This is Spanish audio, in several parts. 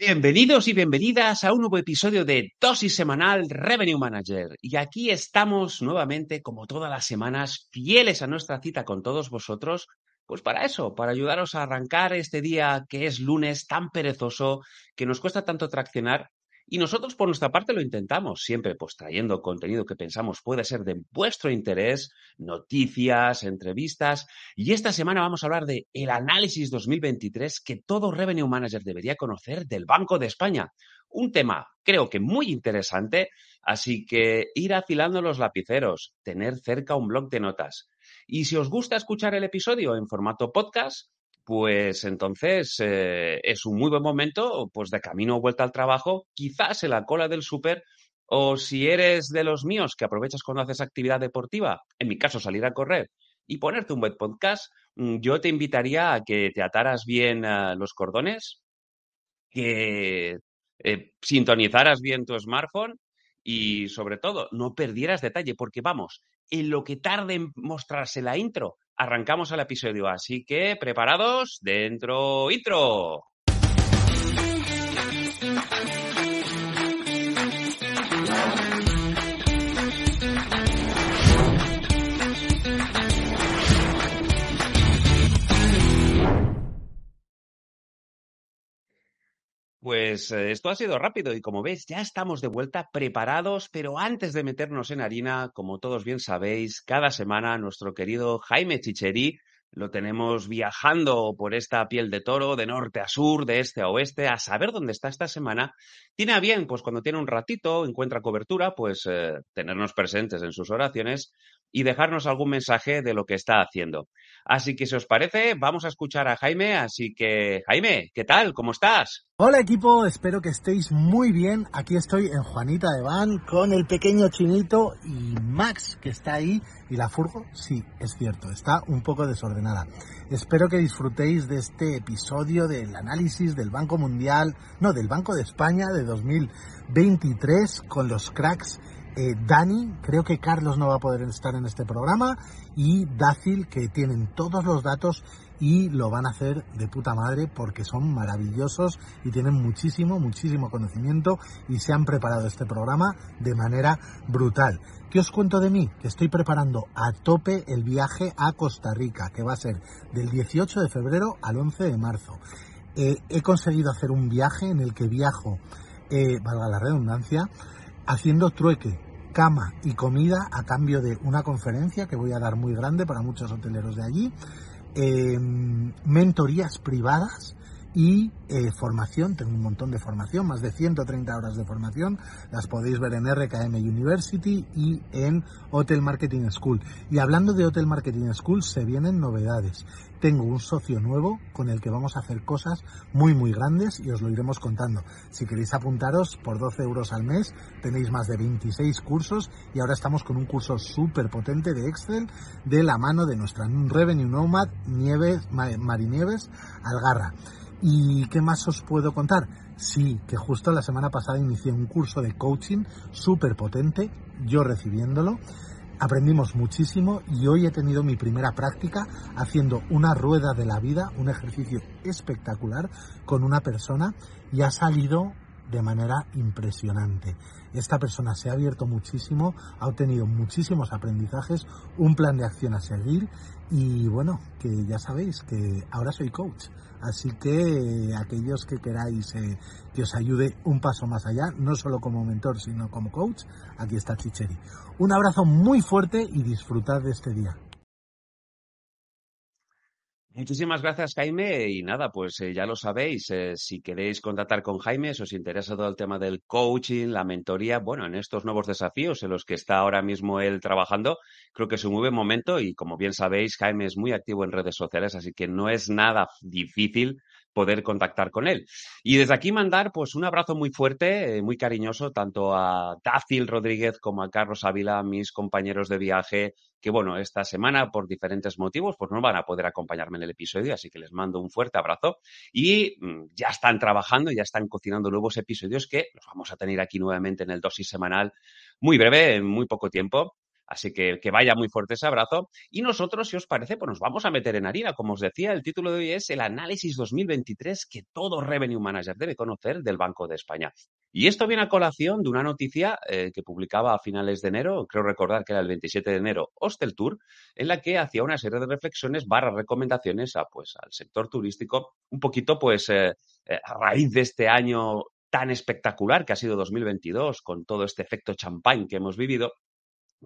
Bienvenidos y bienvenidas a un nuevo episodio de Dosis Semanal Revenue Manager. Y aquí estamos nuevamente, como todas las semanas, fieles a nuestra cita con todos vosotros. Pues para eso, para ayudaros a arrancar este día que es lunes tan perezoso, que nos cuesta tanto traccionar y nosotros, por nuestra parte, lo intentamos, siempre pues trayendo contenido que pensamos puede ser de vuestro interés, noticias, entrevistas. Y esta semana vamos a hablar de el análisis 2023 que todo Revenue Manager debería conocer del Banco de España. Un tema, creo que muy interesante, así que ir afilando los lapiceros, tener cerca un blog de notas. Y si os gusta escuchar el episodio en formato podcast, pues entonces eh, es un muy buen momento, pues de camino o vuelta al trabajo, quizás en la cola del súper, o si eres de los míos que aprovechas cuando haces actividad deportiva, en mi caso salir a correr y ponerte un buen podcast, mm, yo te invitaría a que te ataras bien los cordones, que eh, sintonizaras bien tu smartphone y sobre todo no perdieras detalle, porque vamos, en lo que tarde en mostrarse la intro, arrancamos el episodio. Así que, preparados, dentro intro. Pues eh, esto ha sido rápido y como ves ya estamos de vuelta preparados, pero antes de meternos en harina, como todos bien sabéis, cada semana nuestro querido Jaime Chicheri lo tenemos viajando por esta piel de toro, de norte a sur, de este a oeste, a saber dónde está esta semana. Tiene bien, pues cuando tiene un ratito, encuentra cobertura, pues eh, tenernos presentes en sus oraciones y dejarnos algún mensaje de lo que está haciendo. Así que si os parece, vamos a escuchar a Jaime. Así que, Jaime, ¿qué tal? ¿Cómo estás? Hola equipo, espero que estéis muy bien. Aquí estoy en Juanita de Van con el pequeño chinito y Max que está ahí. Y la furgo, sí, es cierto, está un poco desordenada. Espero que disfrutéis de este episodio del análisis del Banco Mundial, no, del Banco de España de 2023 con los cracks eh, Dani, creo que Carlos no va a poder estar en este programa, y Dácil, que tienen todos los datos y lo van a hacer de puta madre porque son maravillosos y tienen muchísimo, muchísimo conocimiento y se han preparado este programa de manera brutal. ¿Qué os cuento de mí? Que estoy preparando a tope el viaje a Costa Rica, que va a ser del 18 de febrero al 11 de marzo. Eh, he conseguido hacer un viaje en el que viajo, eh, valga la redundancia, haciendo trueque, cama y comida a cambio de una conferencia que voy a dar muy grande para muchos hoteleros de allí, em, mentorías privadas y eh, formación, tengo un montón de formación, más de 130 horas de formación, las podéis ver en RKM University y en Hotel Marketing School. Y hablando de Hotel Marketing School, se vienen novedades. Tengo un socio nuevo con el que vamos a hacer cosas muy muy grandes y os lo iremos contando. Si queréis apuntaros por 12 euros al mes, tenéis más de 26 cursos y ahora estamos con un curso súper potente de Excel de la mano de nuestra Revenue Nomad Nieves, Marinieves Algarra. ¿Y qué más os puedo contar? Sí, que justo la semana pasada inicié un curso de coaching súper potente, yo recibiéndolo. Aprendimos muchísimo y hoy he tenido mi primera práctica haciendo una rueda de la vida, un ejercicio espectacular con una persona y ha salido de manera impresionante. Esta persona se ha abierto muchísimo, ha obtenido muchísimos aprendizajes, un plan de acción a seguir y bueno, que ya sabéis que ahora soy coach. Así que aquellos que queráis eh, que os ayude un paso más allá, no solo como mentor, sino como coach, aquí está Chicheri. Un abrazo muy fuerte y disfrutad de este día. Muchísimas gracias, Jaime. Y nada, pues eh, ya lo sabéis, eh, si queréis contactar con Jaime, si os interesa todo el tema del coaching, la mentoría, bueno, en estos nuevos desafíos en los que está ahora mismo él trabajando, creo que es un muy buen momento y como bien sabéis, Jaime es muy activo en redes sociales, así que no es nada difícil poder contactar con él. Y desde aquí mandar pues un abrazo muy fuerte, eh, muy cariñoso, tanto a Dácil Rodríguez como a Carlos Ávila, mis compañeros de viaje, que bueno, esta semana por diferentes motivos pues no van a poder acompañarme en el episodio, así que les mando un fuerte abrazo y mm, ya están trabajando, ya están cocinando nuevos episodios que los vamos a tener aquí nuevamente en el dosis semanal muy breve, en muy poco tiempo. Así que que vaya muy fuerte ese abrazo. Y nosotros, si os parece, pues nos vamos a meter en harina. Como os decía, el título de hoy es el análisis 2023 que todo Revenue Manager debe conocer del Banco de España. Y esto viene a colación de una noticia eh, que publicaba a finales de enero, creo recordar que era el 27 de enero, Hostel Tour, en la que hacía una serie de reflexiones barra recomendaciones a, pues, al sector turístico, un poquito pues eh, eh, a raíz de este año tan espectacular que ha sido 2022, con todo este efecto champagne que hemos vivido,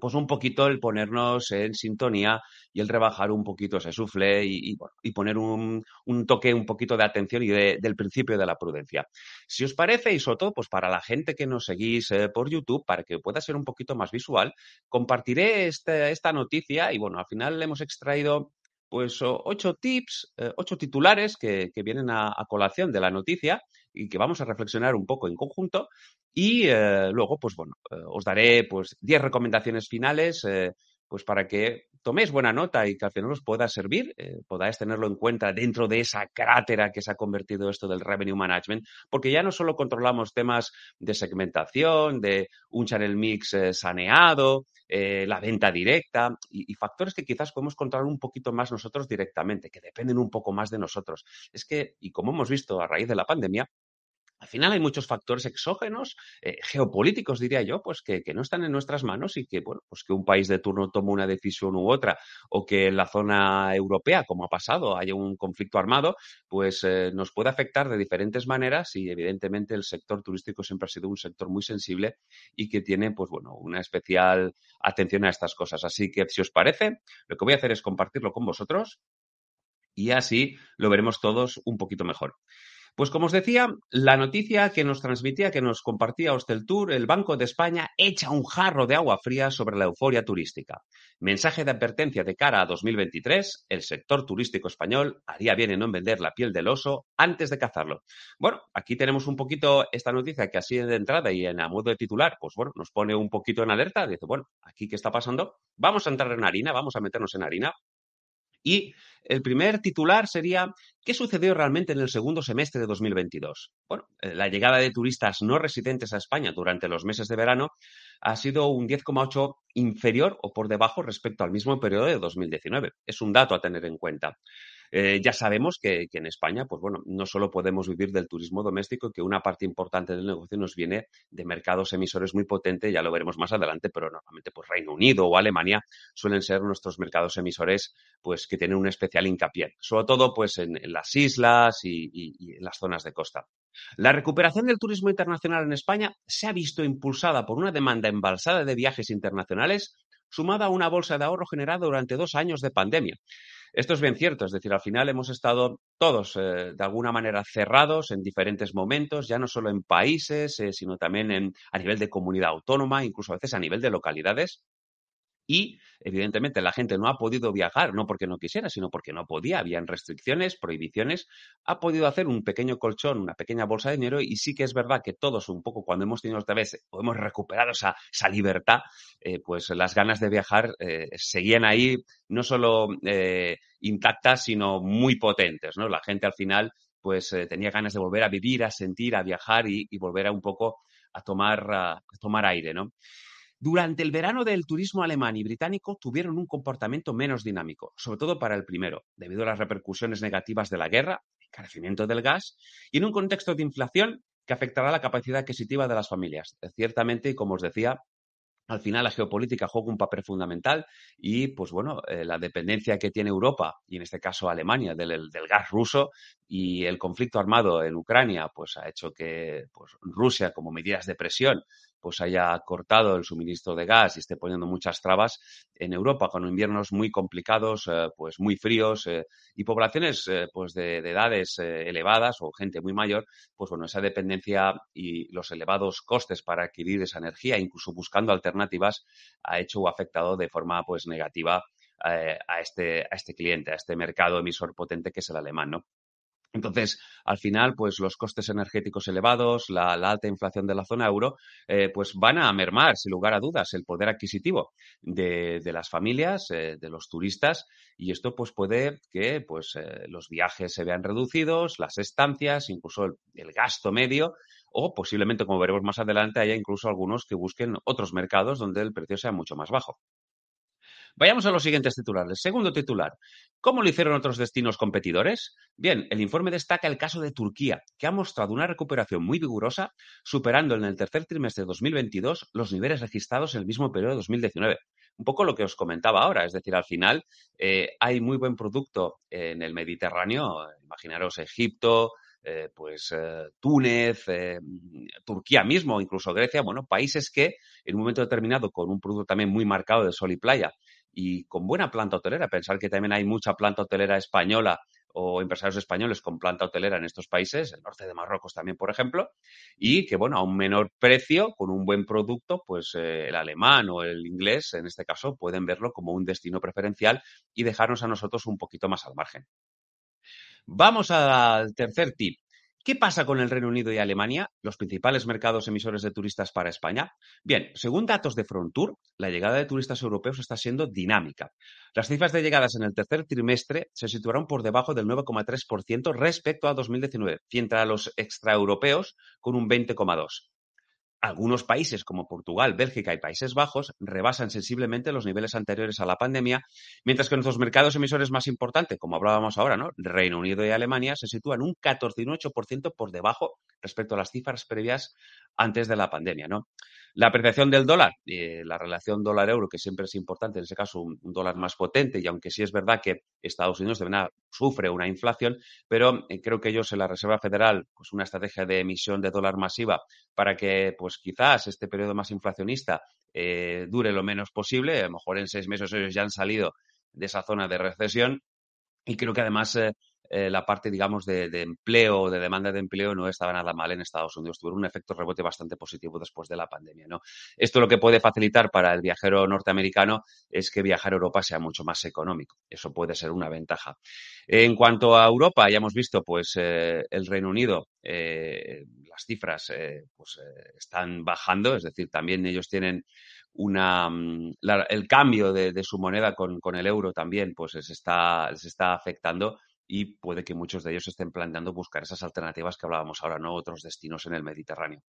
pues un poquito el ponernos en sintonía y el rebajar un poquito ese sufle y, y, poner un, un, toque un poquito de atención y de, del principio de la prudencia. Si os parece, y sobre todo pues para la gente que nos seguís eh, por YouTube, para que pueda ser un poquito más visual, compartiré este, esta noticia y bueno, al final hemos extraído pues ocho tips, eh, ocho titulares que, que vienen a, colación de la noticia y que vamos a reflexionar un poco en conjunto. Y eh, luego, pues bueno, eh, os daré pues 10 recomendaciones finales eh, pues para que toméis buena nota y que al final os pueda servir, podáis tenerlo en cuenta dentro de esa crátera que se ha convertido esto del revenue management, porque ya no solo controlamos temas de segmentación, de un channel mix saneado, la venta directa y, y, factores que quizás podemos controlar un poquito más nosotros directamente, que dependen un poco más de nosotros. Es que, y como hemos visto a raíz de la pandemia, al final hay muchos factores exógenos, eh, geopolíticos, diría yo, pues que, no están en nuestras manos y que, bueno, pues que un país de turno tome una decisión u otra o que en la zona europea, como ha pasado, haya un conflicto armado, pues eh, nos puede afectar de diferentes maneras y evidentemente el sector turístico siempre ha sido un sector muy sensible y que tiene, pues bueno, una especial atención a estas cosas. Así que, si os parece, lo que voy a hacer es compartirlo con vosotros y así lo veremos todos un poquito mejor. Pues como os decía, la noticia que nos transmitía, que nos compartía Hostel Tour, el Banco de España echa un jarro de agua fría sobre la euforia turística. Mensaje de advertencia de cara a 2023, el sector turístico español haría bien en no vender la piel del oso antes de cazarlo. Bueno, aquí tenemos un poquito esta noticia que así de entrada y en a modo de titular, pues bueno, nos pone un poquito en alerta, dice, bueno, aquí qué está pasando, vamos a entrar en harina, vamos a meternos en harina. Y el primer titular sería ¿qué sucedió realmente en el segundo semestre de 2022? Bueno, eh, la llegada de turistas no residentes a España durante los meses de verano ha sido un 10,8 inferior o por debajo respecto al mismo periodo de 2019. Es un dato a tener en cuenta. Eh, ya sabemos que, en España, pues bueno, no solo podemos vivir del turismo doméstico, que una parte importante del negocio nos viene de mercados emisores muy potentes, ya lo veremos más adelante, pero normalmente pues Reino Unido o Alemania suelen ser nuestros mercados emisores, pues que tienen un especial hincapié, sobre todo pues en, las islas y, y en las zonas de costa. La recuperación del turismo internacional en España se ha visto impulsada por una demanda embalsada de viajes internacionales sumada a una bolsa de ahorro generada durante dos años de pandemia. Esto es bien cierto, es decir, al final hemos estado todos eh, de alguna manera cerrados en diferentes momentos, ya no solo en países, eh, sino también a nivel de comunidad autónoma, incluso a veces a nivel de localidades. Y, evidentemente, la gente no ha podido viajar, no porque no quisiera, sino porque no podía. Habían restricciones, prohibiciones. Ha podido hacer un pequeño colchón, una pequeña bolsa de dinero. Y sí que es verdad que todos, un poco, cuando hemos tenido esta vez, o hemos recuperado esa, esa libertad, eh, pues las ganas de viajar eh, seguían ahí, no solo eh, intactas, sino muy potentes. ¿no? La gente al final, pues tenía ganas de volver a vivir, a sentir, a viajar y, y volver a un poco a tomar, a tomar aire, ¿no? Durante el verano del turismo alemán y británico tuvieron un comportamiento menos dinámico, sobre todo para el primero, debido a las repercusiones negativas de la guerra, encarecimiento del gas y en un contexto de inflación que afectará la capacidad adquisitiva de las familias. Ciertamente, y como os decía, al final la geopolítica juega un papel fundamental y, pues bueno, eh, la dependencia que tiene Europa, y en este caso Alemania, del, del, gas ruso y el conflicto armado en Ucrania, pues ha hecho que pues, Rusia, como medidas de presión, pues haya cortado el suministro de gas y esté poniendo muchas trabas en Europa con inviernos muy complicados, eh, pues muy fríos eh, y poblaciones eh, pues de, de edades elevadas o gente muy mayor, pues bueno, esa dependencia y los elevados costes para adquirir esa energía, incluso buscando alternativas, ha hecho o afectado de forma pues negativa a, este, a este cliente, a este mercado emisor potente que es el alemán, ¿no? Entonces, al final, pues los costes energéticos elevados, la, alta inflación de la zona euro, eh, pues van a mermar, sin lugar a dudas, el poder adquisitivo de, las familias, eh, de los turistas, y esto pues puede que pues, eh, los viajes se vean reducidos, las estancias, incluso el gasto medio, o posiblemente, como veremos más adelante, haya incluso algunos que busquen otros mercados donde el precio sea mucho más bajo. Vayamos a los siguientes titulares. Segundo titular. ¿Cómo lo hicieron otros destinos competidores? Bien, el informe destaca el caso de Turquía, que ha mostrado una recuperación muy vigorosa, superando en el tercer trimestre de 2022 los niveles registrados en el mismo periodo de 2019. Un poco lo que os comentaba ahora, es decir, al final eh, hay muy buen producto en el Mediterráneo, imaginaros Egipto, eh, pues eh, Túnez, Turquía mismo, incluso Grecia, bueno, países que en un momento determinado con un producto también muy marcado de sol y playa y con buena planta hotelera, pensar que también hay mucha planta hotelera española o empresarios españoles con planta hotelera en estos países, el norte de Marruecos también, por ejemplo, y que, bueno, a un menor precio, con un buen producto, pues el alemán o el inglés, en este caso, pueden verlo como un destino preferencial y dejarnos a nosotros un poquito más al margen. Vamos al tercer tip. ¿Qué pasa con el Reino Unido y Alemania, los principales mercados emisores de turistas para España? Bien, según datos de Frontour, la llegada de turistas europeos está siendo dinámica. Las cifras de llegadas en el tercer trimestre se situaron por debajo del 9,3% respecto a 2019, frente a los extraeuropeos con un 20,2%. Algunos países como Portugal, Bélgica y Países Bajos rebasan sensiblemente los niveles anteriores a la pandemia, mientras que nuestros mercados emisores más importantes, como hablábamos ahora, ¿no? Reino Unido y Alemania, se sitúan un 14 y un 8% por debajo respecto a las cifras previas antes de la pandemia, ¿no? La apreciación del dólar, eh, la relación dólar-euro, que siempre es importante, en ese caso un, dólar más potente, y aunque sí es verdad que Estados Unidos de sufre una inflación, pero eh, creo que ellos en la Reserva Federal, pues una estrategia de emisión de dólar masiva para que, pues quizás este periodo más inflacionista eh, dure lo menos posible, a lo mejor en seis meses ellos ya han salido de esa zona de recesión, y creo que además eh, la parte, digamos, de, empleo, de demanda de empleo, no estaba nada mal en Estados Unidos. Tuvieron un efecto rebote bastante positivo después de la pandemia, ¿no? Esto lo que puede facilitar para el viajero norteamericano es que viajar a Europa sea mucho más económico. Eso puede ser una ventaja. En cuanto a Europa, ya hemos visto, pues, eh, el Reino Unido, eh, las cifras, pues, están bajando, es decir, también ellos tienen una, mm, el cambio de, su moneda con, el euro también, pues, les está, les está afectando y puede que muchos de ellos estén planteando buscar esas alternativas que hablábamos ahora, ¿no? Otros destinos en el Mediterráneo.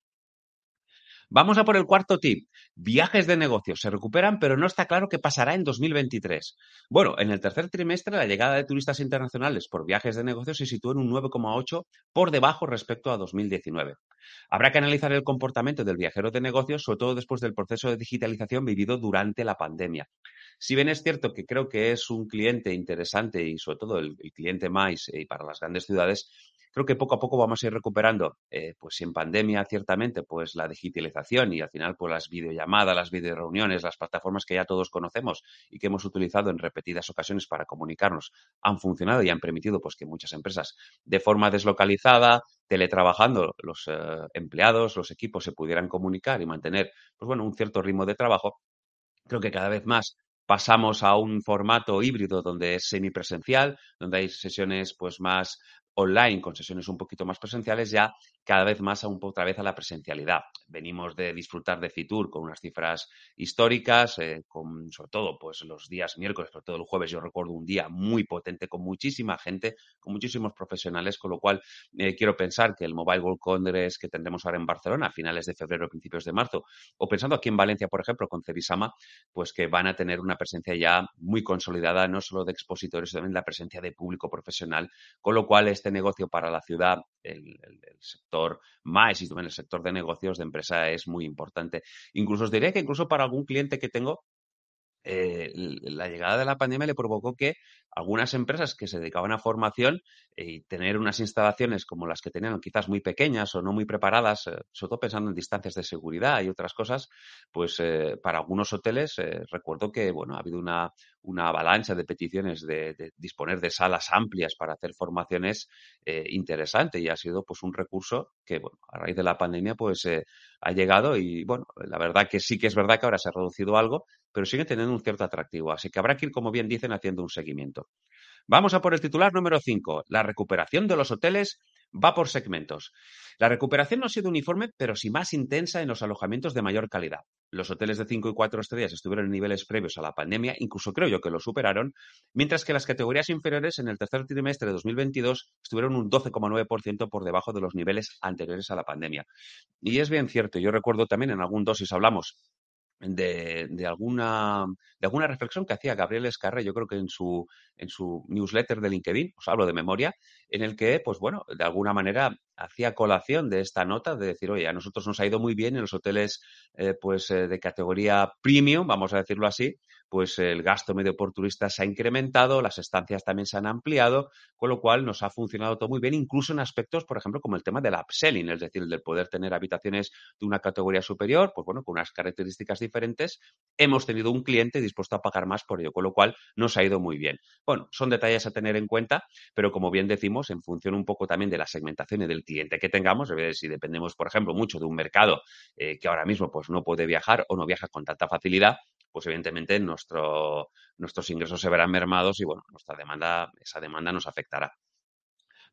Vamos a por el cuarto tip. Viajes de negocios se recuperan, pero no está claro qué pasará en 2023. Bueno, en el tercer trimestre la llegada de turistas internacionales por viajes de negocios se situó en un 9,8 por debajo respecto a 2019. Habrá que analizar el comportamiento del viajero de negocios, sobre todo después del proceso de digitalización vivido durante la pandemia. Si bien es cierto que creo que es un cliente interesante y sobre todo el, cliente más y para las grandes ciudades, creo que poco a poco vamos a ir recuperando, eh, pues en pandemia ciertamente, pues la digitalización y al final pues las videollamadas, las videoreuniones, las plataformas que ya todos conocemos y que hemos utilizado en repetidas ocasiones para comunicarnos han funcionado y han permitido pues que muchas empresas de forma deslocalizada, teletrabajando, los eh, empleados, los equipos se pudieran comunicar y mantener pues bueno, un cierto ritmo de trabajo. Creo que cada vez más pasamos a un formato híbrido donde es semipresencial, donde hay sesiones pues más online con sesiones un poquito más presenciales, ya cada vez más a un, otra vez a la presencialidad. Venimos de disfrutar de Fitur con unas cifras históricas, eh, con sobre todo pues los días miércoles, sobre todo el jueves, yo recuerdo un día muy potente con muchísima gente, con muchísimos profesionales, con lo cual eh, quiero pensar que el Mobile World Congress que tendremos ahora en Barcelona a finales de febrero, principios de marzo, o pensando aquí en Valencia, por ejemplo, con Cebisama, pues que van a tener una presencia ya muy consolidada, no solo de expositores, sino también la presencia de público profesional, con lo cual este negocio para la ciudad, el, el sector más y en el sector de negocios de empresa es muy importante. Incluso os diría que incluso para algún cliente que tengo, eh, la llegada de la pandemia le provocó que algunas empresas que se dedicaban a formación eh, y tener unas instalaciones como las que tenían quizás muy pequeñas o no muy preparadas, eh, sobre todo pensando en distancias de seguridad y otras cosas, pues para algunos hoteles recuerdo que bueno ha habido una, una avalancha de peticiones de, disponer de salas amplias para hacer formaciones interesante y ha sido pues un recurso que bueno a raíz de la pandemia pues ha llegado y bueno la verdad que sí que es verdad que ahora se ha reducido algo pero sigue teniendo un cierto atractivo. Así que habrá que ir, como bien dicen, haciendo un seguimiento. Vamos a por el titular número 5. La recuperación de los hoteles va por segmentos. La recuperación no ha sido uniforme, pero sí más intensa en los alojamientos de mayor calidad. Los hoteles de 5 y 4 estrellas estuvieron en niveles previos a la pandemia, incluso creo yo que lo superaron, mientras que las categorías inferiores en el tercer trimestre de 2022 estuvieron un 12,9% por debajo de los niveles anteriores a la pandemia. Y es bien cierto, yo recuerdo también en algún dosis hablamos de, alguna, de alguna reflexión que hacía Gabriel Escarre, yo creo que en su, en su newsletter de LinkedIn, os hablo de memoria, en el que, pues bueno, de alguna manera hacía colación de esta nota de decir, oye, a nosotros nos ha ido muy bien en los hoteles eh, pues eh, de categoría premium, vamos a decirlo así, pues el gasto medio por turista se ha incrementado, las estancias también se han ampliado, con lo cual nos ha funcionado todo muy bien, incluso en aspectos, por ejemplo, como el tema del upselling, es decir, del poder tener habitaciones de una categoría superior, pues bueno, con unas características diferentes, hemos tenido un cliente dispuesto a pagar más por ello, con lo cual nos ha ido muy bien. Bueno, son detalles a tener en cuenta, pero como bien decimos, en función un poco también de la segmentación y del cliente que tengamos, si dependemos, por ejemplo, mucho de un mercado eh, que ahora mismo pues no puede viajar o no viaja con tanta facilidad, pues evidentemente nuestro, nuestros ingresos se verán mermados y bueno, nuestra demanda, esa demanda nos afectará.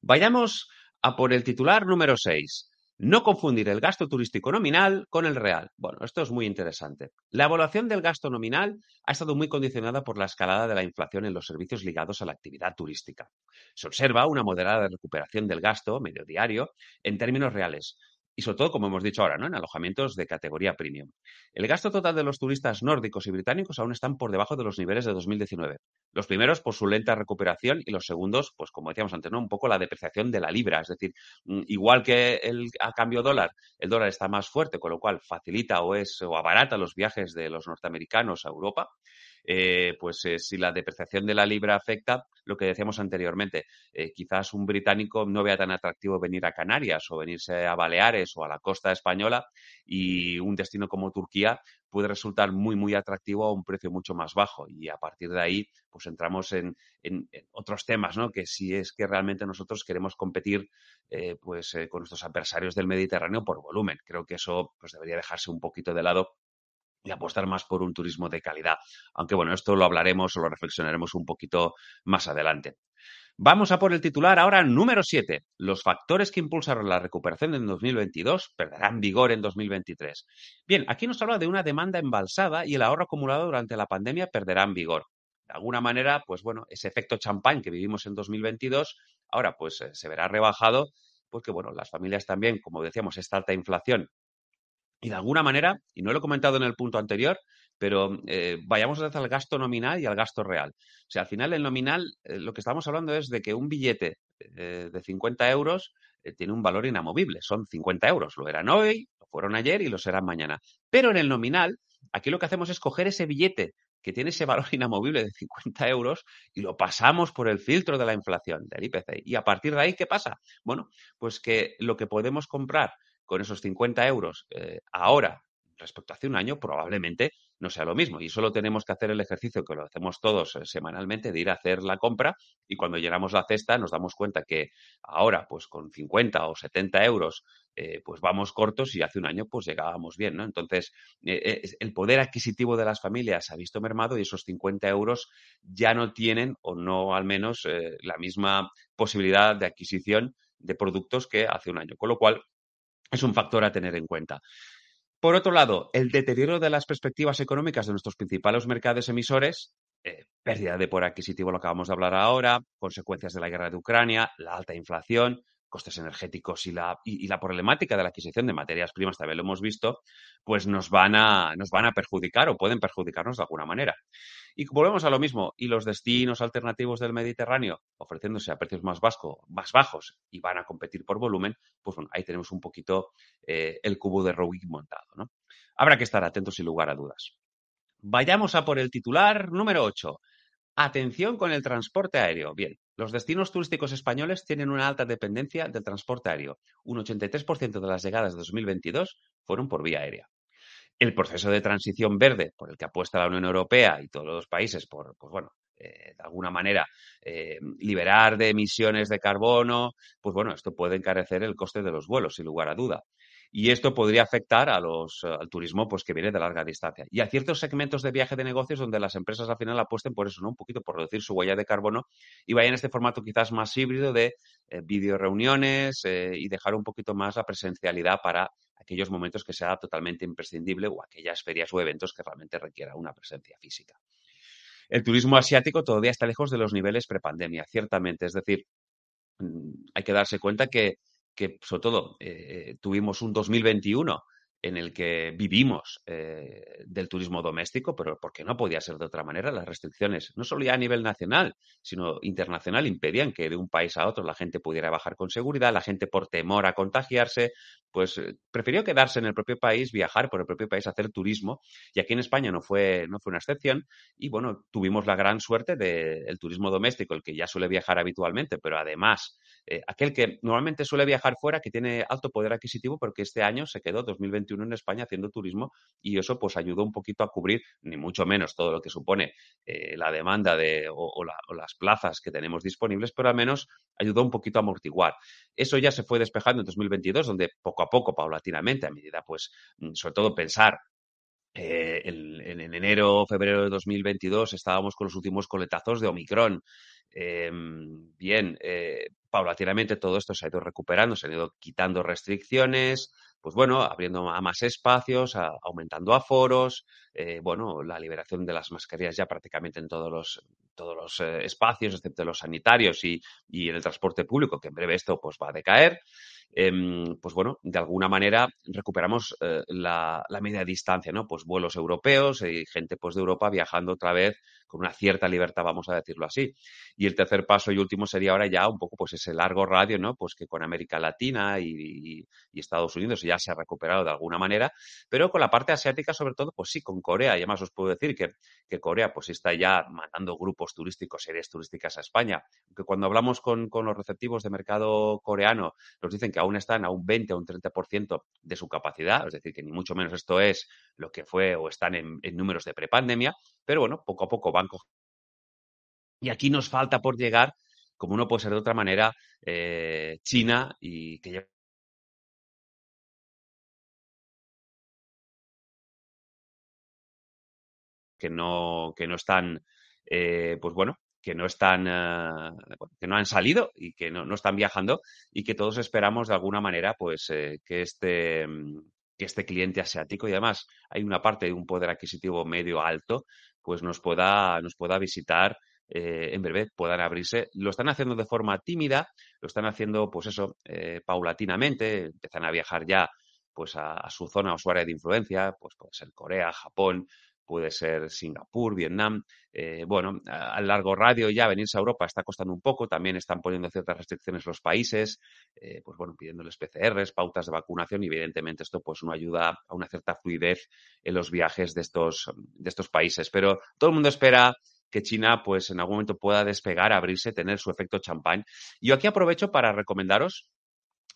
Vayamos a por el titular número 6. No confundir el gasto turístico nominal con el real. Bueno, esto es muy interesante. La evaluación del gasto nominal ha estado muy condicionada por la escalada de la inflación en los servicios ligados a la actividad turística. Se observa una moderada recuperación del gasto medio diario en términos reales, y sobre todo, como hemos dicho ahora, ¿no? en alojamientos de categoría premium. El gasto total de los turistas nórdicos y británicos aún están por debajo de los niveles de 2019. Los primeros por su lenta recuperación y los segundos, pues como decíamos antes, ¿no? un poco la depreciación de la libra. Es decir, mm, igual que el, a cambio dólar, el dólar está más fuerte, con lo cual facilita o es o abarata los viajes de los norteamericanos a Europa. Eh, pues eh, si la depreciación de la libra afecta, lo que decíamos anteriormente, eh, quizás un británico no vea tan atractivo venir a Canarias o venirse a Baleares o a la costa española y un destino como Turquía puede resultar muy, muy atractivo a un precio mucho más bajo. Y a partir de ahí, pues entramos en, otros temas, ¿no? Que si es que realmente nosotros queremos competir pues con nuestros adversarios del Mediterráneo por volumen. Creo que eso pues debería dejarse un poquito de lado y apostar más por un turismo de calidad. Aunque bueno, esto lo hablaremos o lo reflexionaremos un poquito más adelante. Vamos a por el titular ahora número 7. Los factores que impulsaron la recuperación en 2022 perderán vigor en 2023. Bien, aquí nos habla de una demanda embalsada y el ahorro acumulado durante la pandemia perderán vigor. De alguna manera, pues bueno, ese efecto champán que vivimos en 2022 ahora pues eh, se verá rebajado porque bueno, las familias también, como decíamos, esta alta inflación y de alguna manera, y no lo he comentado en el punto anterior, pero eh, vayamos al gasto nominal y al gasto real. O sea, al final el nominal, eh, lo que estamos hablando es de que un billete eh, de 50 euros tiene un valor inamovible. Son 50 euros. Lo eran hoy, lo fueron ayer y lo serán mañana. Pero en el nominal, aquí lo que hacemos es coger ese billete que tiene ese valor inamovible de 50 euros y lo pasamos por el filtro de la inflación, del IPC. Y a partir de ahí, ¿qué pasa? Bueno, pues que lo que podemos comprar con esos 50 euros eh, ahora respecto a hace un año, probablemente no sea lo mismo. Y solo tenemos que hacer el ejercicio que lo hacemos todos eh, semanalmente de ir a hacer la compra y cuando llenamos la cesta nos damos cuenta que ahora, pues con 50 o 70 euros, eh, pues vamos cortos y hace un año pues llegábamos bien, ¿no? Entonces, el poder adquisitivo de las familias ha visto mermado y esos 50 euros ya no tienen o no al menos la misma posibilidad de adquisición de productos que hace un año. Con lo cual, es un factor a tener en cuenta. Por otro lado, el deterioro de las perspectivas económicas de nuestros principales mercados emisores, eh, pérdida de poder adquisitivo, lo acabamos de hablar ahora, consecuencias de la guerra de Ucrania, la alta inflación, costes energéticos y la, y, la problemática de la adquisición de materias primas, también lo hemos visto, pues nos van, a, nos van a perjudicar o pueden perjudicarnos de alguna manera. Y volvemos a lo mismo, y los destinos alternativos del Mediterráneo ofreciéndose a precios más, más bajos y van a competir por volumen, pues bueno, ahí tenemos un poquito eh, el cubo de Rubik montado. ¿no? Habrá que estar atentos sin lugar a dudas. Vayamos a por el titular número 8. Atención con el transporte aéreo. Bien, los destinos turísticos españoles tienen una alta dependencia del transporte aéreo. Un 83% de las llegadas de 2022 fueron por vía aérea. El proceso de transición verde por el que apuesta la Unión Europea y todos los países por, pues bueno, eh, de alguna manera eh, liberar de emisiones de carbono, pues bueno, esto puede encarecer el coste de los vuelos, sin lugar a duda. Y esto podría afectar a los, al turismo pues, que viene de larga distancia. Y a ciertos segmentos de viaje de negocios donde las empresas al final apuesten por eso, ¿no? Un poquito por reducir su huella de carbono y vayan en este formato quizás más híbrido de eh, video reuniones eh, y dejar un poquito más la presencialidad para aquellos momentos que sea totalmente imprescindible o aquellas ferias o eventos que realmente requieran una presencia física. El turismo asiático todavía está lejos de los niveles prepandemia, ciertamente. Es decir, mm, hay que darse cuenta que que sobre todo eh, tuvimos un 2021 en el que vivimos eh, del turismo doméstico, pero porque no podía ser de otra manera. Las restricciones, no solo ya a nivel nacional, sino internacional, impedían que de un país a otro la gente pudiera bajar con seguridad, la gente por temor a contagiarse, pues eh, prefirió quedarse en el propio país, viajar por el propio país, hacer turismo. Y aquí en España no fue, no fue una excepción. Y bueno, tuvimos la gran suerte del turismo doméstico, el que ya suele viajar habitualmente, pero además eh, aquel que normalmente suele viajar fuera, que tiene alto poder adquisitivo, porque este año se quedó 2021 en España haciendo turismo y eso pues ayudó un poquito a cubrir, ni mucho menos todo lo que supone eh, la demanda de, o, las plazas que tenemos disponibles, pero al menos ayudó un poquito a amortiguar. Eso ya se fue despejando en 2022, donde poco a poco, paulatinamente, a medida pues, mm, sobre todo pensar eh, en, enero, febrero de 2022 estábamos con los últimos coletazos de Omicron. Em, bien, eh, paulatinamente todo esto se ha ido recuperando, se han ido quitando restricciones, pues bueno, abriendo a más espacios, aumentando aforos, eh, bueno, la liberación de las mascarillas ya prácticamente en todos los, todos los espacios, excepto los sanitarios y, y en el transporte público, que en breve esto pues va a decaer. Em, pues bueno, de alguna manera recuperamos eh, la, media distancia, ¿no? Pues vuelos europeos y gente pues de Europa viajando otra vez con una cierta libertad, vamos a decirlo así. Y el tercer paso y último sería ahora ya un poco pues ese largo radio, ¿no? Pues que con América Latina y, Estados Unidos ya se ha recuperado de alguna manera, pero con la parte asiática sobre todo, pues sí, con Corea. Y además os puedo decir que, que Corea pues está ya mandando grupos turísticos, series turísticas a España. Que cuando hablamos con, con los receptivos de mercado coreano, nos dicen que aún están a un 20 o un 30% de su capacidad, es decir, que ni mucho menos esto es lo que fue o están en, números de prepandemia, pero bueno, poco a poco Y aquí nos falta por llegar, como no puede ser de otra manera, eh, China y que que no, que no están, eh, pues bueno, que no están, eh, que no han salido y que no, están viajando y que todos esperamos de alguna manera, pues, eh, que este mm, que este cliente asiático y además hay una parte de un poder adquisitivo medio alto, pues nos pueda, nos pueda visitar eh, en breve, puedan abrirse. Lo están haciendo de forma tímida, lo están haciendo, pues eso, paulatinamente, empiezan a viajar ya pues a, a, su zona o su área de influencia, pues puede ser Corea, Japón, puede ser Singapur, Vietnam. Eh, bueno, a, largo radio ya venirse a Europa está costando un poco, también están poniendo ciertas restricciones los países, eh, pues bueno, pidiéndoles PCRs, pautas de vacunación y evidentemente esto pues no ayuda a una cierta fluidez en los viajes de estos, de estos países. Pero todo el mundo espera que China pues en algún momento pueda despegar, abrirse, tener su efecto champán. Yo aquí aprovecho para recomendaros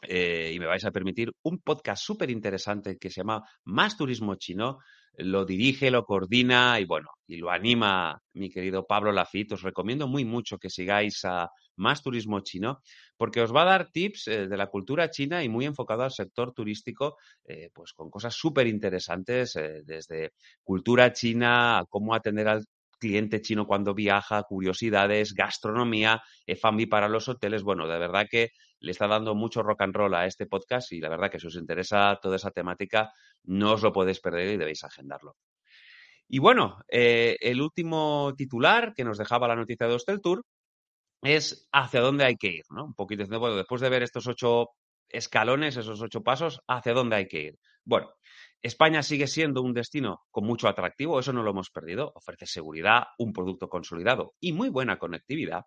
eh, y me vais a permitir un podcast súper interesante que se llama Más Turismo Chino, lo dirige, lo coordina y bueno, y lo anima mi querido Pablo Lafitte. Os recomiendo muy mucho que sigáis a Más Turismo Chino porque os va a dar tips eh, de la cultura china y muy enfocado al sector turístico, eh, pues con cosas súper interesantes, eh, desde cultura china, a cómo atender al cliente chino cuando viaja, curiosidades, gastronomía, F&B para los hoteles. Bueno, de verdad que le está dando mucho rock and roll a este podcast y la verdad que si os interesa toda esa temática, no os lo podéis perder y debéis agendarlo. Y bueno, eh, el último titular que nos dejaba la noticia de Hostel Tour es hacia dónde hay que ir, ¿no? Un poquito bueno, después de ver estos ocho escalones, esos ocho pasos, hacia dónde hay que ir. Bueno, España sigue siendo un destino con mucho atractivo, eso no lo hemos perdido. Ofrece seguridad, un producto consolidado y muy buena conectividad.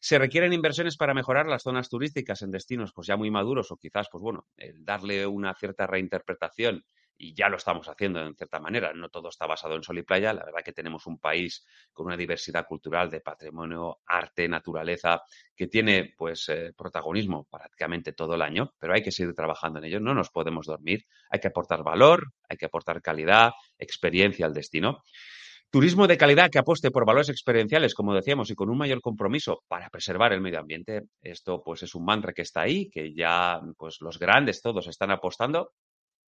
Se requieren inversiones para mejorar las zonas turísticas en destinos pues ya muy maduros o quizás, pues bueno, darle una cierta reinterpretación y ya lo estamos haciendo en cierta manera. No todo está basado en sol y playa. La verdad que tenemos un país con una diversidad cultural de patrimonio, arte, naturaleza, que tiene pues eh, protagonismo prácticamente todo el año, pero hay que seguir trabajando en ello. No nos podemos dormir. Hay que aportar valor, hay que aportar calidad, experiencia al destino. Turismo de calidad que apueste por valores experienciales, como decíamos, y con un mayor compromiso para preservar el medio ambiente. Esto pues es un mantra que está ahí, que ya pues los grandes todos están apostando.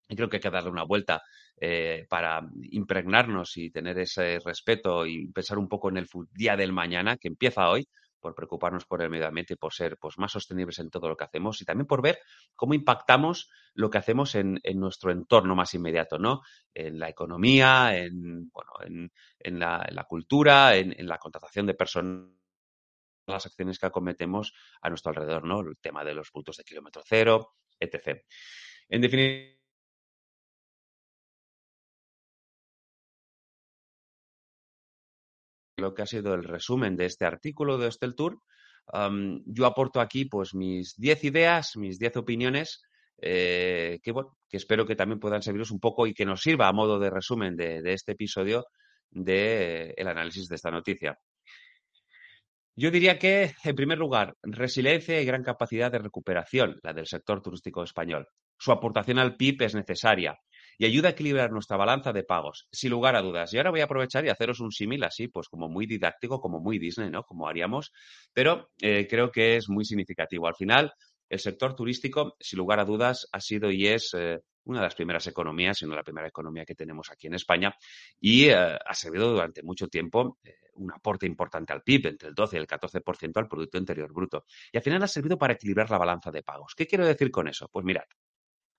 Y creo que hay que darle una vuelta eh, para impregnarnos y tener ese respeto y pensar un poco en el día del mañana, que empieza hoy, por preocuparnos por el medio ambiente y por ser pues, más sostenibles en todo lo que hacemos y también por ver cómo impactamos lo que hacemos en, nuestro entorno más inmediato, ¿no? En la economía, en, bueno, en, la, cultura, en, la contratación de personas las acciones que acometemos a nuestro alrededor, ¿no? El tema de los puntos de kilómetro cero, etc. En definitiva, lo que ha sido el resumen de este artículo de Hostel Tour. yo aporto aquí pues mis 10 ideas, mis 10 opiniones eh, que, bueno, que espero que también puedan serviros un poco y que nos sirva a modo de resumen de, este episodio del el análisis de esta noticia. Yo diría que, en primer lugar, resiliencia y gran capacidad de recuperación, la del sector turístico español. Su aportación al PIB es necesaria y ayuda a equilibrar nuestra balanza de pagos, sin lugar a dudas. Y ahora voy a aprovechar y haceros un símil así, pues como muy didáctico, como muy Disney, ¿no? Como haríamos, pero eh, creo que es muy significativo. Al final, el sector turístico, sin lugar a dudas, ha sido y es eh, una de las primeras economías, sino la primera economía que tenemos aquí en España, y eh, ha servido durante mucho tiempo un aporte importante al PIB, entre el 12 y el 14% al Producto Interior Bruto. Y al final ha servido para equilibrar la balanza de pagos. ¿Qué quiero decir con eso? Pues mirad,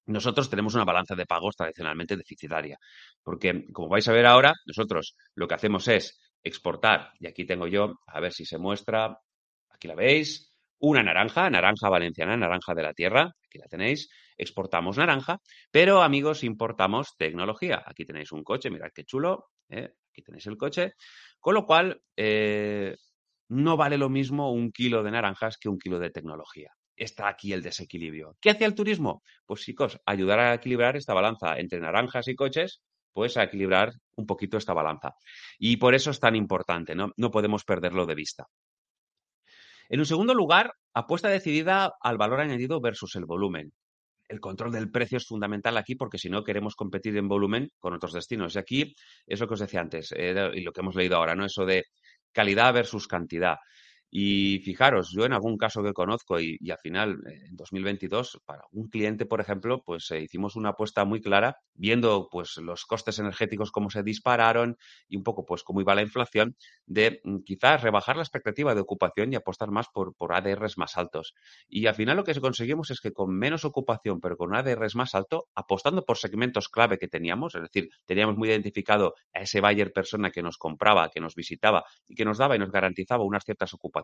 nosotros tenemos una balanza de pagos tradicionalmente deficitaria, porque como vais a ver ahora, nosotros lo que hacemos es exportar, y aquí tengo yo, a ver si se muestra, aquí la veis, una naranja, naranja valenciana, naranja de la tierra, aquí la tenéis, exportamos naranja, pero amigos, importamos tecnología. Aquí tenéis un coche, mirad qué chulo, ¿eh? aquí tenéis el coche, con lo cual eh, no vale lo mismo un kilo de naranjas que un kilo de tecnología. Está aquí el desequilibrio. ¿Qué hace el turismo? Pues chicos, ayudar a equilibrar esta balanza entre naranjas y coches, pues a equilibrar un poquito esta balanza. Y por eso es tan importante, ¿no? No podemos perderlo de vista. En un segundo lugar, apuesta decidida al valor añadido versus el volumen. El control del precio es fundamental aquí porque si no queremos competir en volumen con otros destinos. Y aquí es lo que os decía antes y lo que hemos leído ahora, ¿no? Eso de calidad versus cantidad. Y fijaros, yo en algún caso que conozco y, al final, eh, en 2022, para un cliente, por ejemplo, pues eh, hicimos una apuesta muy clara, viendo pues los costes energéticos cómo se dispararon y un poco pues cómo iba la inflación, de mm, quizás rebajar la expectativa de ocupación y apostar más por, por ADRs más altos. Y al final lo que conseguimos es que con menos ocupación, pero con ADRs más alto, apostando por segmentos clave que teníamos, es decir, teníamos muy identificado a ese buyer persona que nos compraba, que nos visitaba y que nos daba y nos garantizaba unas ciertas ocupaciones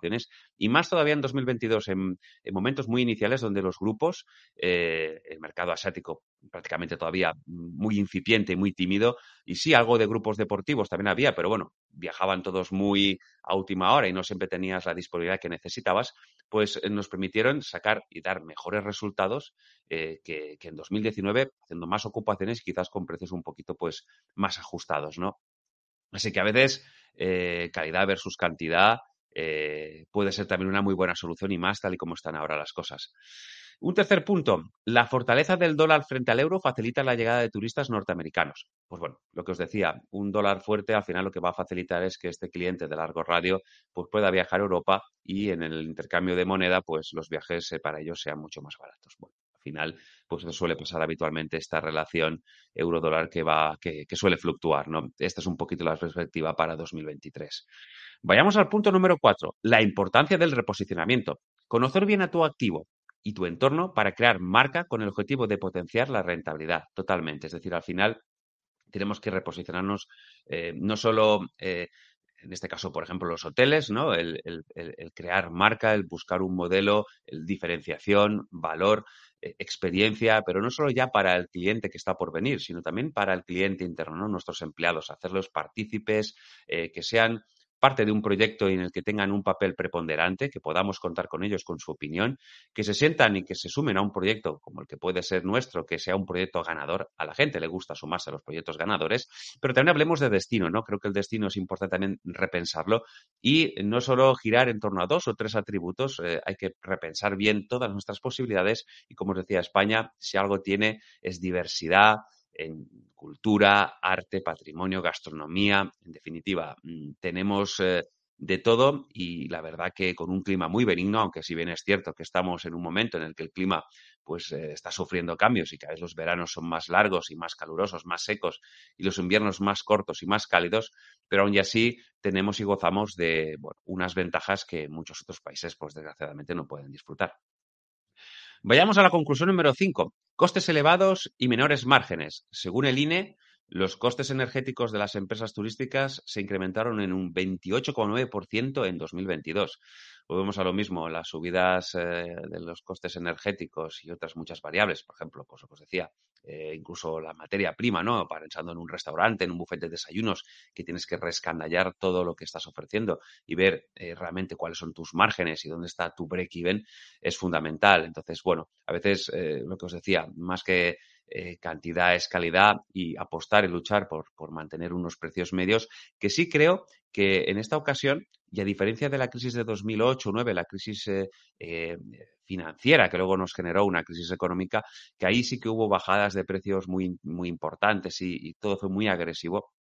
y más todavía en 2022, en, momentos muy iniciales donde los grupos, eh, el mercado asiático prácticamente todavía muy incipiente muy tímido, y sí, algo de grupos deportivos también había, pero bueno, viajaban todos muy a última hora y no siempre tenías la disponibilidad que necesitabas, pues eh, nos permitieron sacar y dar mejores resultados eh, que, que, en 2019, haciendo más ocupaciones y quizás con precios un poquito pues más ajustados, ¿no? Así que a veces calidad versus cantidad eh, puede ser también una muy buena solución y más tal y como están ahora las cosas. Un tercer punto, la fortaleza del dólar frente al euro facilita la llegada de turistas norteamericanos. Pues bueno, lo que os decía, un dólar fuerte al final lo que va a facilitar es que este cliente de largo radio pues pueda viajar a Europa y en el intercambio de moneda pues los viajes eh, para ellos sean mucho más baratos. Final pues eso suele pasar habitualmente esta relación euro-dólar que va que, suele fluctuar, ¿no? Esta es un poquito la perspectiva para 2023. Vayamos al punto número cuatro, la importancia del reposicionamiento. Conocer bien a tu activo y tu entorno para crear marca con el objetivo de potenciar la rentabilidad totalmente. Es decir, al final tenemos que reposicionarnos eh, no solo, eh, en este caso, por ejemplo, los hoteles, ¿no? El, crear marca, el buscar un modelo, el diferenciación, valor, experiencia, pero no solo ya para el cliente que está por venir, sino también para el cliente interno, nuestros empleados, hacerlos partícipes, que sean parte de un proyecto en el que tengan un papel preponderante, que podamos contar con ellos, con su opinión, que se sientan y que se sumen a un proyecto como el que puede ser nuestro, que sea un proyecto ganador. A la gente le gusta sumarse a los proyectos ganadores, pero también hablemos de destino, ¿no? Creo que el destino es importante también repensarlo y no solo girar en torno a dos o tres atributos, eh, hay que repensar bien todas nuestras posibilidades y como os decía, España, si algo tiene, es diversidad, en cultura, arte, patrimonio, gastronomía, en definitiva, mm, tenemos eh, de todo y la verdad que con un clima muy benigno, aunque si bien es cierto que estamos en un momento en el que el clima pues eh, está sufriendo cambios y cada vez los veranos son más largos y más calurosos, más secos y los inviernos más cortos y más cálidos, pero aún así tenemos y gozamos de unas ventajas que muchos otros países pues desgraciadamente no pueden disfrutar. Vayamos a la conclusión número 5. Costes elevados y menores márgenes. Según el INE, Los costes energéticos de las empresas turísticas se incrementaron en un 28,9% en 2022. Volvemos a lo mismo, las subidas eh, de los costes energéticos y otras muchas variables, por ejemplo, pues os decía, eh, incluso la materia prima, ¿no? Pensando en un restaurante, en un bufete de desayunos, que tienes que rescandallar todo lo que estás ofreciendo y ver eh, realmente cuáles son tus márgenes y dónde está tu break-even, es fundamental. Entonces, bueno, a veces lo que os decía, más que cantidad es calidad y apostar y luchar por, por mantener unos precios medios que sí creo que en esta ocasión, y a diferencia de la crisis de 2008-2009, la crisis eh, eh, financiera que luego nos generó una crisis económica, que ahí sí que hubo bajadas de precios muy, muy importantes y, todo fue muy agresivo.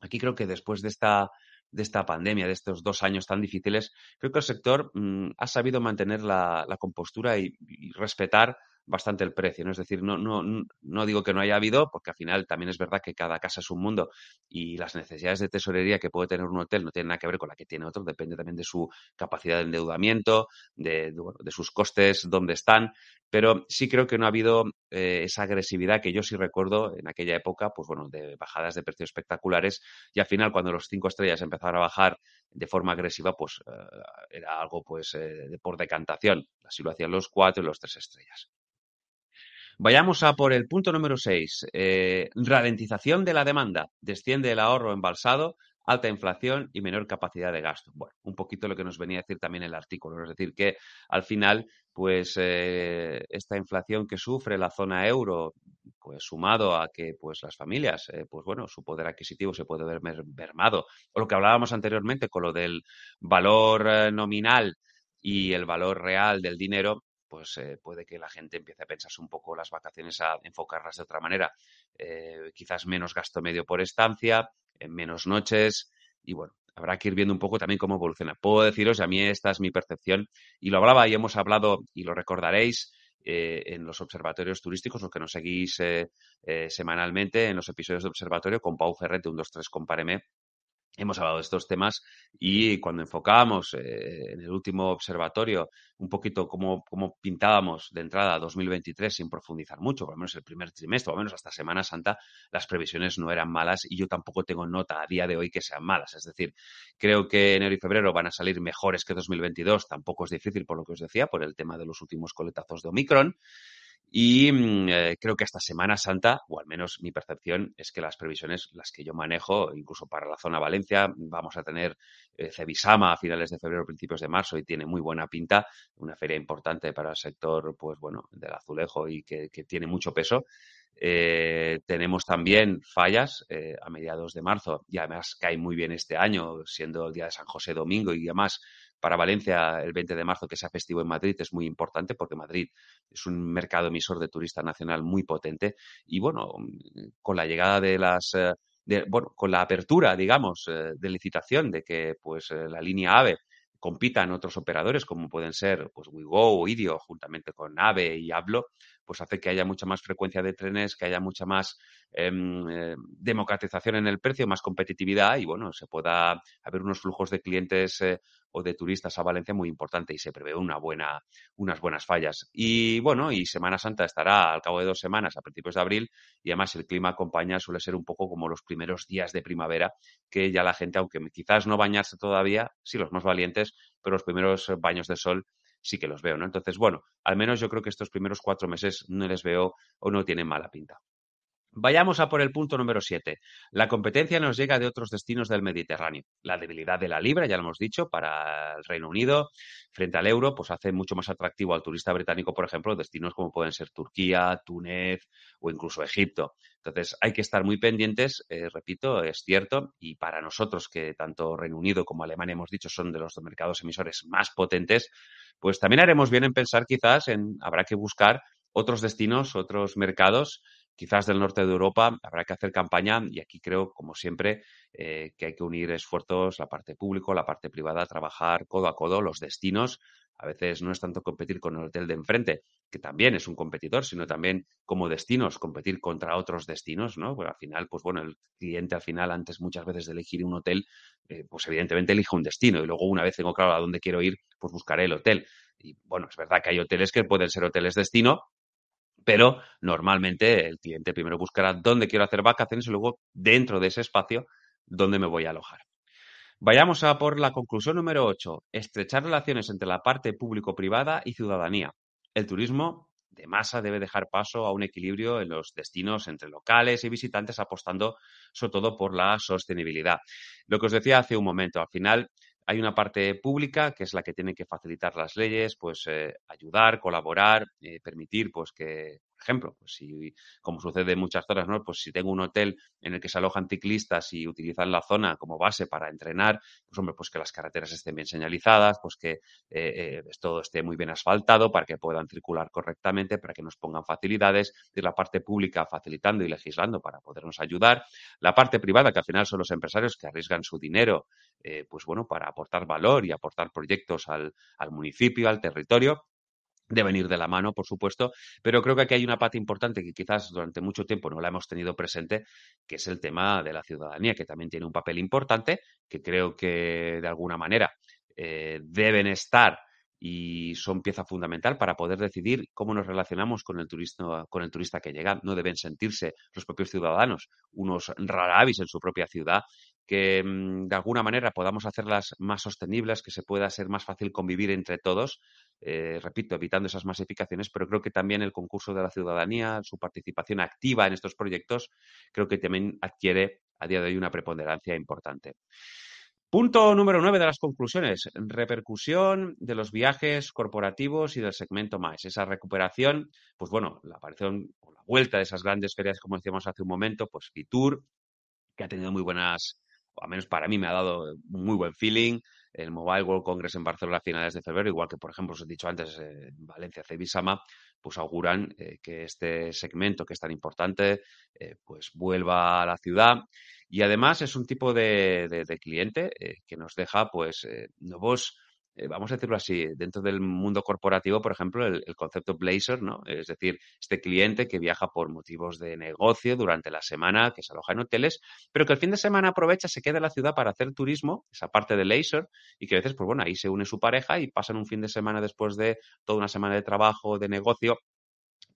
Aquí creo que después de esta, de esta pandemia, de estos dos años tan difíciles, creo que el sector mm, ha sabido mantener la, compostura y, respetar bastante el precio, ¿no? Es decir, no, no, no digo que no haya habido, porque al final también es verdad que cada casa es un mundo y las necesidades de tesorería que puede tener un hotel no tienen nada que ver con la que tiene otro, depende también de su capacidad de endeudamiento, de, de, sus costes, dónde están, pero sí creo que no ha habido eh, esa agresividad que yo sí recuerdo en aquella época, pues bueno, de bajadas de precios espectaculares y al final cuando los cinco estrellas empezaron a bajar de forma agresiva, pues eh, era algo pues eh, por decantación, así lo hacían los cuatro y los tres estrellas. Vayamos a por el punto número 6. Eh, ralentización de la demanda. Desciende el ahorro embalsado, alta inflación y menor capacidad de gasto. Bueno, un poquito lo que nos venía a decir también el artículo. Es decir, que al final, pues eh, esta inflación que sufre la zona euro, pues sumado a que pues las familias, eh, pues bueno, su poder adquisitivo se puede ver mermado. O lo que hablábamos anteriormente con lo del valor nominal y el valor real del dinero, pues eh, puede que la gente empiece a pensarse un poco las vacaciones, a enfocarlas de otra manera. Eh, quizás menos gasto medio por estancia, en menos noches y bueno, habrá que ir viendo un poco también cómo evoluciona. Puedo deciros, a mí esta es mi percepción y lo hablaba y hemos hablado y lo recordaréis eh, en los observatorios turísticos, los que nos seguís semanalmente en los episodios de observatorio con Pau Ferrete, un 2, 3, compáreme, hemos hablado de estos temas y cuando enfocábamos eh, en el último observatorio un poquito cómo, cómo, pintábamos de entrada a 2023 sin profundizar mucho, por lo menos el primer trimestre, lo menos hasta Semana Santa, las previsiones no eran malas y yo tampoco tengo nota a día de hoy que sean malas. Es decir, creo que enero y febrero van a salir mejores que 2022, tampoco es difícil por lo que os decía, por el tema de los últimos coletazos de Omicron. Y mm, eh, creo que esta Semana Santa, o al menos mi percepción, es que las previsiones, las que yo manejo, incluso para la zona Valencia, vamos a tener eh, Cebisama a finales de febrero, principios de marzo, y tiene muy buena pinta, una feria importante para el sector, pues bueno, del azulejo y que, tiene mucho peso. Eh, tenemos también fallas a mediados de marzo y además cae muy bien este año, siendo el día de San José domingo y además para Valencia el 20 de marzo que sea festivo en Madrid es muy importante porque Madrid es un mercado emisor de turista nacional muy potente. Y bueno, con la llegada de las eh, bueno, con la apertura, digamos, eh, de licitación de que pues eh, la línea AVE compita en otros operadores como pueden ser pues WeGo o Idio juntamente con AVE y Hablo, pues hace que haya mucha más frecuencia de trenes, que haya mucha más em, eh, democratización en el precio, más competitividad y, bueno, se pueda haber unos flujos de clientes eh, o de turistas a Valencia muy importante y se prevé una buena, unas buenas fallas. Y, bueno, y Semana Santa estará al cabo de dos semanas, a principios de abril, y además el clima acompaña, suele ser un poco como los primeros días de primavera, que ya la gente, aunque quizás no bañarse todavía, sí los más valientes, pero los primeros baños de sol sí que los veo, ¿no? Entonces, bueno, al menos yo creo que estos primeros cuatro meses no les veo o no tienen mala pinta. Vayamos a por el punto número 7. La competencia nos llega de otros destinos del Mediterráneo. La debilidad de la libra, ya lo hemos dicho, para el Reino Unido frente al euro, pues hace mucho más atractivo al turista británico, por ejemplo, destinos como pueden ser Turquía, Túnez o incluso Egipto. Entonces, hay que estar muy pendientes, eh, repito, es cierto, y para nosotros que tanto Reino Unido como Alemania hemos dicho son de los mercados emisores más potentes, pues también haremos bien en pensar quizás en habrá que buscar otros destinos, otros mercados quizás del norte de Europa habrá que hacer campaña y aquí creo, como siempre, eh, que hay que unir esfuerzos, la parte público, la parte privada, trabajar codo a codo los destinos. A veces no es tanto competir con el hotel de enfrente, que también es un competidor, sino también como destinos, competir contra otros destinos, ¿no? Porque al final, pues bueno, el cliente al final, antes muchas veces de elegir un hotel, eh, pues evidentemente elige un destino y luego una vez tengo claro a dónde quiero ir, pues buscaré el hotel. Y bueno, es verdad que hay hoteles que pueden ser hoteles destino, Pero normalmente el cliente primero buscará dónde quiero hacer vacaciones y luego dentro de ese espacio dónde me voy a alojar. Vayamos a por la conclusión número 8. Estrechar relaciones entre la parte público-privada y ciudadanía. El turismo de masa debe dejar paso a un equilibrio en los destinos entre locales y visitantes, apostando sobre todo por la sostenibilidad. Lo que os decía hace un momento, al final hay una parte pública que es la que tiene que facilitar las leyes, pues eh, ayudar, colaborar, eh, permitir pues que por ejemplo, pues si, como sucede en muchas zonas, ¿no? Pues si tengo un hotel en el que se alojan ciclistas y utilizan la zona como base para entrenar, pues hombre, pues que las carreteras estén bien señalizadas, pues que eh, eh todo esté muy bien asfaltado para que puedan circular correctamente, para que nos pongan facilidades, de la parte pública facilitando y legislando para podernos ayudar, la parte privada, que al final son los empresarios que arriesgan su dinero, eh, pues bueno, para aportar valor y aportar proyectos al, al municipio, al territorio, deben ir de la mano, por supuesto, pero creo que aquí hay una parte importante que quizás durante mucho tiempo no la hemos tenido presente, que es el tema de la ciudadanía, que también tiene un papel importante, que creo que de alguna manera eh, deben estar y son pieza fundamental para poder decidir cómo nos relacionamos con el, turista, con el turista que llega. No deben sentirse los propios ciudadanos unos raravis en su propia ciudad, que mm, de alguna manera podamos hacerlas más sostenibles, que se pueda ser más fácil convivir entre todos, eh, repito, evitando esas masificaciones, pero creo que también el concurso de la ciudadanía, su participación activa en estos proyectos, creo que también adquiere a día de hoy una preponderancia importante. Punto número nueve de las conclusiones. Repercusión de los viajes corporativos y del segmento más. Esa recuperación, pues bueno, la aparición o la vuelta de esas grandes ferias, como decíamos hace un momento, pues Fitur, que ha tenido muy buenas, o al menos para mí me ha dado muy buen feeling. El Mobile World Congress en Barcelona a finales de febrero, igual que por ejemplo os he dicho antes en Valencia, Cebisama, pues auguran eh, que este segmento que es tan importante, eh, pues vuelva a la ciudad y además es un tipo de, cliente eh, que nos deja pues eh, nuevos, eh, vamos a decirlo así, dentro del mundo corporativo, por ejemplo, el, concepto Blazer, ¿no? Es decir, este cliente que viaja por motivos de negocio durante la semana, que se aloja en hoteles, pero que el fin de semana aprovecha, se queda en la ciudad para hacer turismo, esa parte de Blazer, y que a veces, pues bueno, ahí se une su pareja y pasan un fin de semana después de toda una semana de trabajo, de negocio,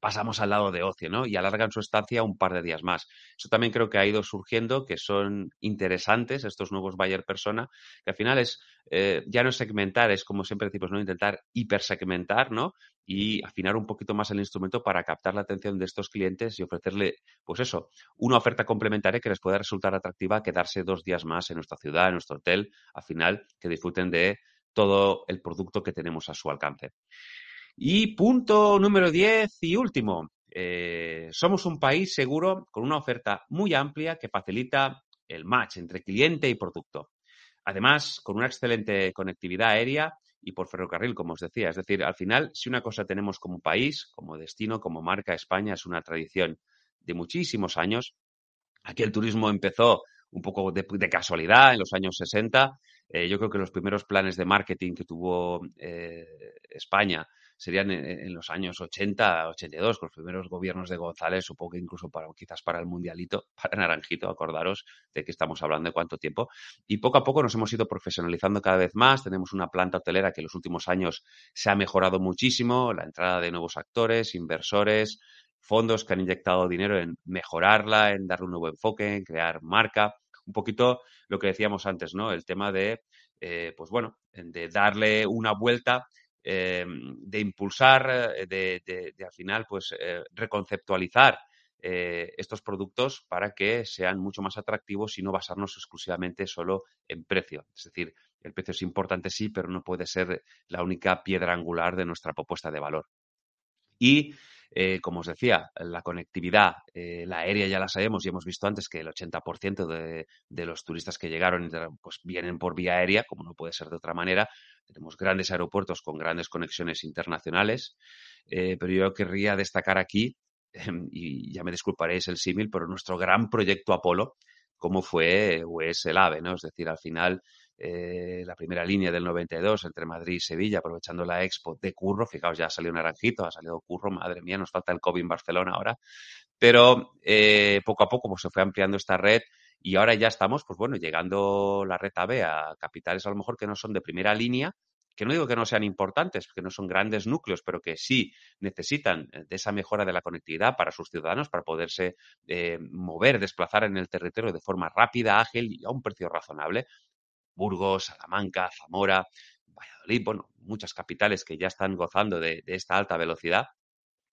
pasamos al lado de ocio, ¿no? Y alargan su estancia un par de días más. Eso también creo que ha ido surgiendo, que son interesantes estos nuevos buyer persona, que al final es, eh, ya no segmentar, es como siempre decimos, ¿no? Intentar hipersegmentar, ¿no? Y afinar un poquito más el instrumento para captar la atención de estos clientes y ofrecerle, pues eso, una oferta complementaria que les pueda resultar atractiva quedarse dos días más en nuestra ciudad, en nuestro hotel, al final, que disfruten de todo el producto que tenemos a su alcance. Y punto número 10 y último. Eh, somos un país seguro con una oferta muy amplia que facilita el match entre cliente y producto. Además, con una excelente conectividad aérea y por ferrocarril, como os decía. Es decir, al final, si una cosa tenemos como país, como destino, como marca España, es una tradición de muchísimos años. Aquí el turismo empezó un poco de, casualidad en los años 60. Eh, yo creo que los primeros planes de marketing que tuvo eh, España serían en, los años 80, 82, con los primeros gobiernos de González, supongo que incluso para, quizás para el Mundialito, para Naranjito, acordaros de que estamos hablando de cuánto tiempo. Y poco a poco nos hemos ido profesionalizando cada vez más. Tenemos una planta hotelera que en los últimos años se ha mejorado muchísimo, la entrada de nuevos actores, inversores, fondos que han inyectado dinero en mejorarla, en darle un nuevo enfoque, en crear marca. Un poquito lo que decíamos antes, ¿no? El tema de, eh, pues bueno, de darle una vuelta eh, de impulsar, eh, de, al final, pues eh, reconceptualizar estos productos para que sean mucho más atractivos y no basarnos exclusivamente solo en precio. Es decir, el precio es importante, sí, pero no puede ser la única piedra angular de nuestra propuesta de valor. Y como os decía, la conectividad, la aérea ya la sabemos y hemos visto antes que el 80% de, de, los turistas que llegaron pues vienen por vía aérea, como no puede ser de otra manera. Tenemos grandes aeropuertos con grandes conexiones internacionales, eh, pero yo querría destacar aquí, y ya me disculparéis el símil, pero nuestro gran proyecto Apolo, como fue o es el AVE, ¿no? Es decir, al final eh, la primera línea del 92 entre Madrid y Sevilla, aprovechando la expo de Curro. Fijaos, ya ha salido Naranjito, ha salido Curro, madre mía, nos falta el COVID en Barcelona ahora. Pero eh, poco a poco pues, se fue ampliando esta red y ahora ya estamos, pues bueno, llegando la red AB a capitales a lo mejor que no son de primera línea, que no digo que no sean importantes, que no son grandes núcleos, pero que sí necesitan de esa mejora de la conectividad para sus ciudadanos, para poderse mover, desplazar en el territorio de forma rápida, ágil y a un precio razonable. Burgos, Salamanca, Zamora, Valladolid, bueno, muchas capitales que ya están gozando de, esta alta velocidad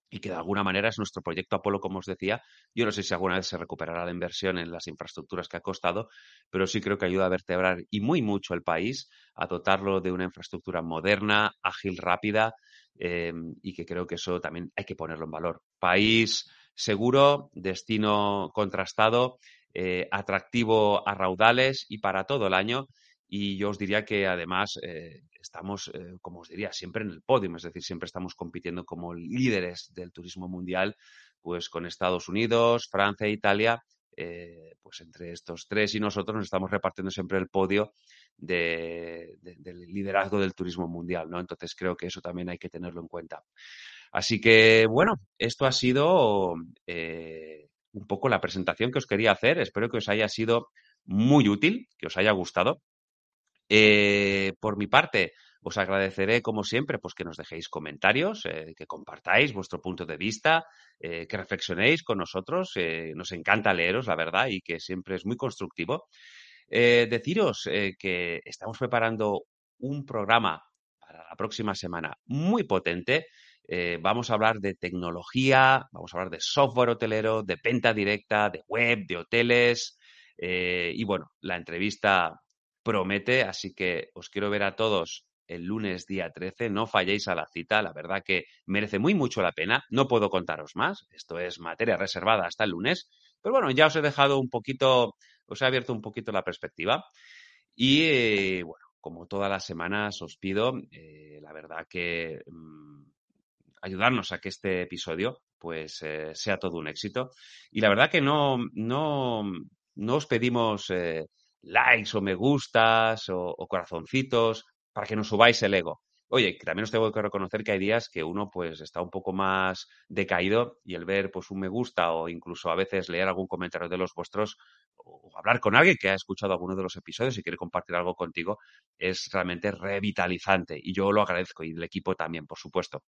y que de alguna manera es nuestro proyecto Apolo, como os decía. Yo no sé si alguna vez se recuperará la inversión en las infraestructuras que ha costado, pero sí creo que ayuda a vertebrar y muy mucho el país, a dotarlo de una infraestructura moderna, ágil, rápida eh, y que creo que eso también hay que ponerlo en valor. País seguro, destino contrastado, eh, atractivo a raudales y para todo el año y yo os diría que además eh, estamos, eh, como os diría, siempre en el podio, es decir, siempre estamos compitiendo como líderes del turismo mundial, pues con Estados Unidos, Francia e Italia, eh, pues entre estos tres y nosotros nos estamos repartiendo siempre el podio de, del liderazgo del turismo mundial, ¿no? Entonces creo que eso también hay que tenerlo en cuenta. Así que, bueno, esto ha sido un poco la presentación que os quería hacer. Espero que os haya sido muy útil, que os haya gustado. Eh, por mi parte, os agradeceré, como siempre, pues que nos dejéis comentarios, eh, que compartáis vuestro punto de vista, eh, que reflexionéis con nosotros. nos encanta leeros, la verdad, y que siempre es muy constructivo. deciros que estamos preparando un programa para la próxima semana muy potente. vamos a hablar de tecnología, vamos a hablar de software hotelero, de venta directa, de web, de hoteles. y bueno, la entrevista promete, así que os quiero ver a todos el lunes día 13, no falléis a la cita, la verdad que merece muy mucho la pena, no puedo contaros más, esto es materia reservada hasta el lunes, pero bueno, ya os he dejado un poquito, os he abierto un poquito la perspectiva. Y eh, bueno, como todas las semanas os pido, eh, la verdad que mm, ayudarnos a que este episodio pues eh, sea todo un éxito. Y la verdad que no, no, no os pedimos likes o me gustas o, corazoncitos para que nos subáis el ego. Oye, también os tengo que reconocer que hay días que uno pues está un poco más decaído y el ver pues un me gusta o incluso a veces leer algún comentario de los vuestros o hablar con alguien que ha escuchado alguno de los episodios y quiere compartir algo contigo es realmente revitalizante y yo lo agradezco y el equipo también, por supuesto.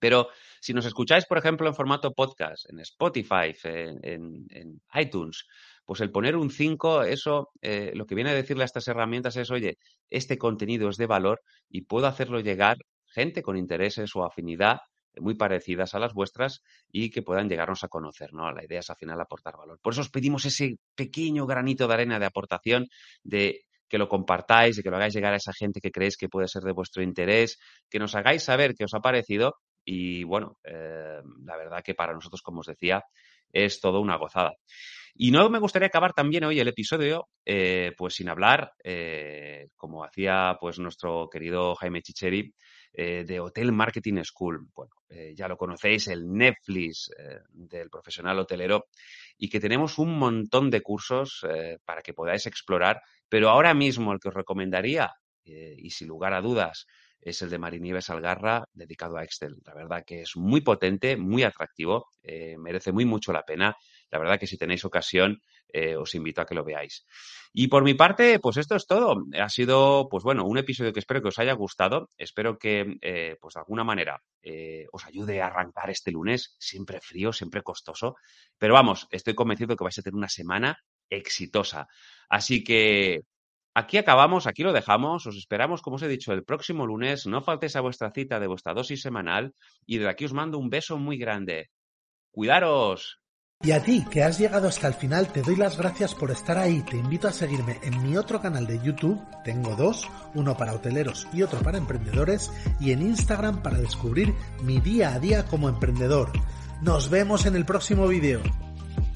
Pero si nos escucháis, por ejemplo, en formato podcast, en Spotify, en, en iTunes, pues el poner un 5, eso eh, lo que viene a decirle a estas herramientas es, oye, este contenido es de valor y puedo hacerlo llegar gente con intereses o afinidad muy parecidas a las vuestras y que puedan llegarnos a conocer, ¿no? La idea es al final aportar valor. Por eso os pedimos ese pequeño granito de arena de aportación de que lo compartáis, y que lo hagáis llegar a esa gente que creéis que puede ser de vuestro interés, que nos hagáis saber qué os ha parecido y bueno, eh, la verdad que para nosotros, como os decía, es todo una gozada. Y no me gustaría acabar también hoy el episodio, eh, pues sin hablar, eh, como hacía pues nuestro querido Jaime Chicheri, eh, de Hotel Marketing School. Bueno, ya lo conocéis, el Netflix del profesional hotelero, y que tenemos un montón de cursos para que podáis explorar, pero ahora mismo el que os recomendaría, y sin lugar a dudas, es el de Marinieves Algarra, dedicado a Excel. La verdad que es muy potente, muy atractivo, merece muy mucho la pena la verdad que si tenéis ocasión, eh, os invito a que lo veáis. Y por mi parte, pues esto es todo. Ha sido, pues bueno, un episodio que espero que os haya gustado. Espero que, eh, pues de alguna manera, eh, os ayude a arrancar este lunes, siempre frío, siempre costoso. Pero vamos, estoy convencido que vais a tener una semana exitosa. Así que aquí acabamos, aquí lo dejamos. Os esperamos, como os he dicho, el próximo lunes. No faltéis a vuestra cita de vuestra dosis semanal. Y de aquí os mando un beso muy grande. Cuidaros. Y a ti, que has llegado hasta el final, te doy las gracias por estar ahí. Te invito a seguirme en mi otro canal de YouTube, tengo dos, uno para hoteleros y otro para emprendedores, y en Instagram para descubrir mi día a día como emprendedor. Nos vemos en el próximo vídeo.